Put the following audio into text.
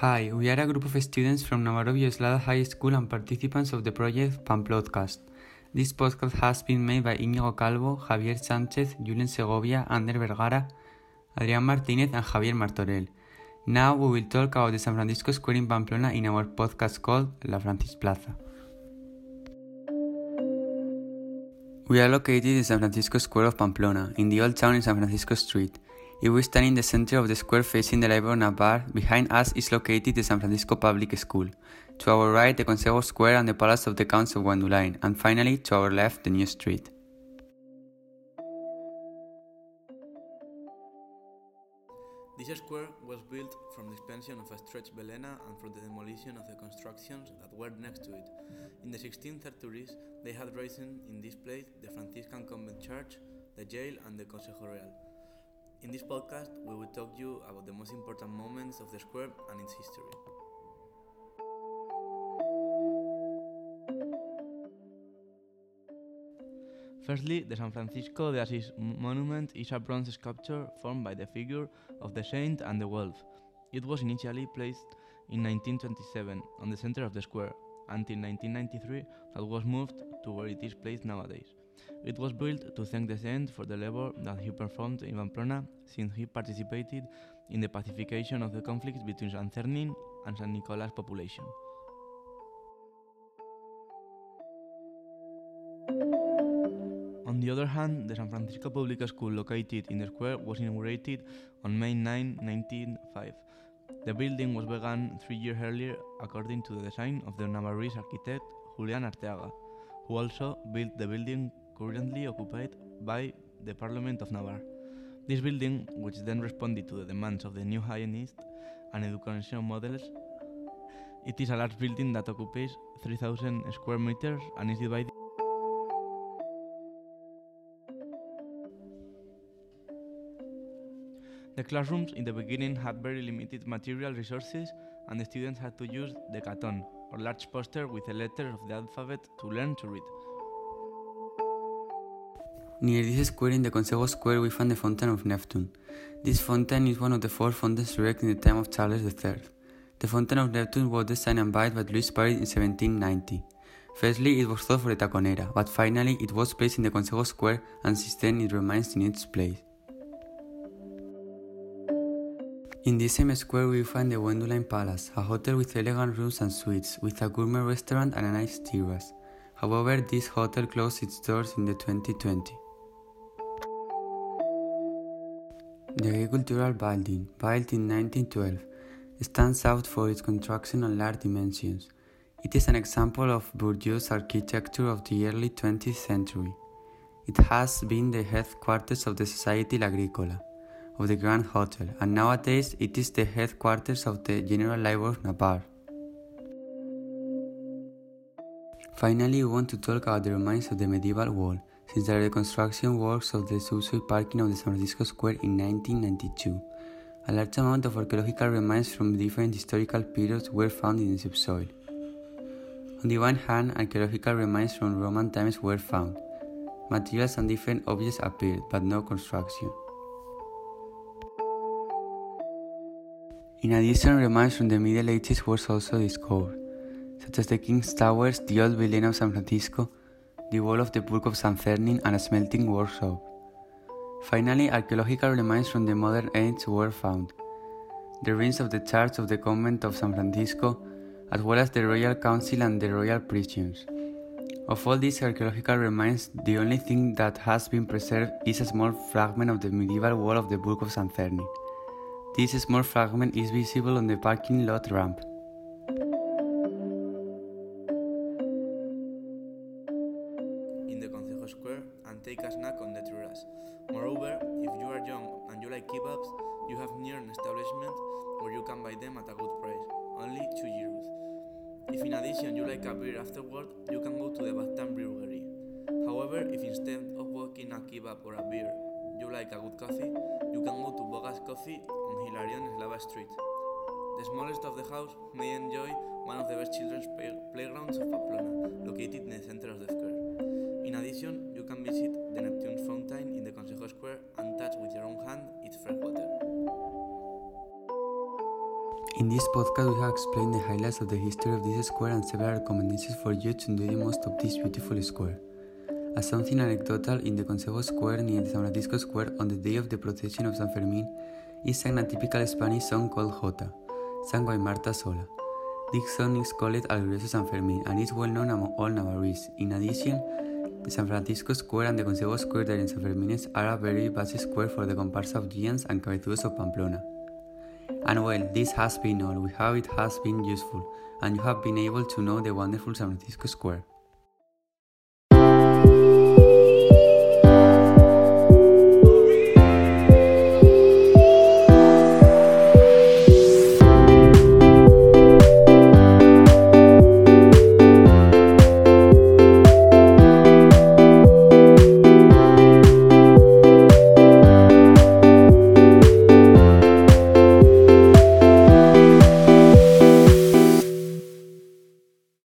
Hi, we are a group of students from Navarro Villoslada High School and participants of the project Pamplodcast. This podcast has been made by Íñigo Calvo, Javier Sánchez, Julen Segovia, Ander Vergara, Adrián Martínez, and Javier Martorell. Now we will talk about the San Francisco Square in Pamplona in our podcast called La Francis Plaza. We are located in San Francisco Square of Pamplona, in the old town in San Francisco Street. If we stand in the center of the square facing the Library Navarre, behind us is located the San Francisco Public School. To our right, the Consejo Square and the Palace of the Counts of Guendulain, and finally, to our left, the new street. This square was built from the expansion of a stretch Belena and from the demolition of the constructions that were next to it. In the 16th centuries, they had risen in this place the Franciscan Convent Church, the jail, and the Consejo Real. In this podcast, we will talk to you about the most important moments of the square and its history. Firstly, the San Francisco de Asís monument is a bronze sculpture formed by the figure of the saint and the wolf. It was initially placed in 1927 on the center of the square, until 1993 that was moved to where it is placed nowadays. It was built to thank the saint for the labor that he performed in Pamplona since he participated in the pacification of the conflicts between San Cernin and San Nicolas population. On the other hand, the San Francisco Public School located in the square was inaugurated on May 9, 1905. The building was begun three years earlier according to the design of the Navarrese architect Julian Arteaga, who also built the building currently occupied by the Parliament of Navarre. This building, which then responded to the demands of the new hygienist and educational models, it is a large building that occupies 3,000 square meters and is divided The classrooms in the beginning had very limited material resources and the students had to use the caton, or large poster with the letters of the alphabet to learn to read. Near this square in the Consejo Square we find the Fountain of Neptune. This fountain is one of the four fountains erected in the time of Charles III. The Fountain of Neptune was designed and built by Luis Paret in 1790. Firstly, it was thought for the Taconera, but finally it was placed in the Consejo Square and since then it remains in its place. In this same square we find the Guendulain Palace, a hotel with elegant rooms and suites, with a gourmet restaurant and a nice terrace. However, this hotel closed its doors in the 2020. The agricultural building, built in 1912, stands out for its construction and large dimensions. It is an example of bourgeois architecture of the early 20th century. It has been the headquarters of the Société Agricola of the Grand Hotel, and nowadays it is the headquarters of the General Library of Navarre. Finally, we want to talk about the remains of the medieval wall, since the reconstruction works of the subsoil parking of the San Francisco Square in 1992. A large amount of archaeological remains from different historical periods were found in the subsoil. On the one hand, archaeological remains from Roman times were found. Materials and different objects appeared, but no construction. In addition, remains from the Middle Ages were also discovered, such as the King's Towers, the Old Belena of San Francisco, the wall of the Burg of San Cernin, and a smelting workshop. Finally, archaeological remains from the modern age were found. The ruins of the church of the convent of San Francisco, as well as the royal council and the royal prisons. Of all these archaeological remains, the only thing that has been preserved is a small fragment of the medieval wall of the Burg of San Cernin. This small fragment is visible on the parking lot ramp. Kebabs, you have near an establishment where you can buy them at a good price, only 2 euros. If in addition you like a beer afterward, you can go to the Battan Brewery. However, if instead of walking a kebab or a beer, you like a good coffee, you can go to Bogas Coffee on Hilarion Eslava Street. The smallest of the house may enjoy one of the best children's play- playgrounds of Pamplona, located in the center of the square. In addition, you can visit the Neptune Fountain in the Consejo Square and touch with your own hand In this podcast, we have explained the highlights of the history of this square and several recommendations for you to enjoy the most of this beautiful square. As something anecdotal, in the Consejo Square near San Francisco Square on the day of the procession of San Fermin is sang a typical Spanish song called Jota, sung by Marta Sola. This song is called Al Glorioso San Fermin and is well known among all Navarrese. In addition, the San Francisco Square and the Consejo Square there in San Fermines are a very busy square for the comparsa of giants and cabezudos of Pamplona. And well, this has been all. We hope it has been useful and you have been able to know the wonderful San Francisco Square.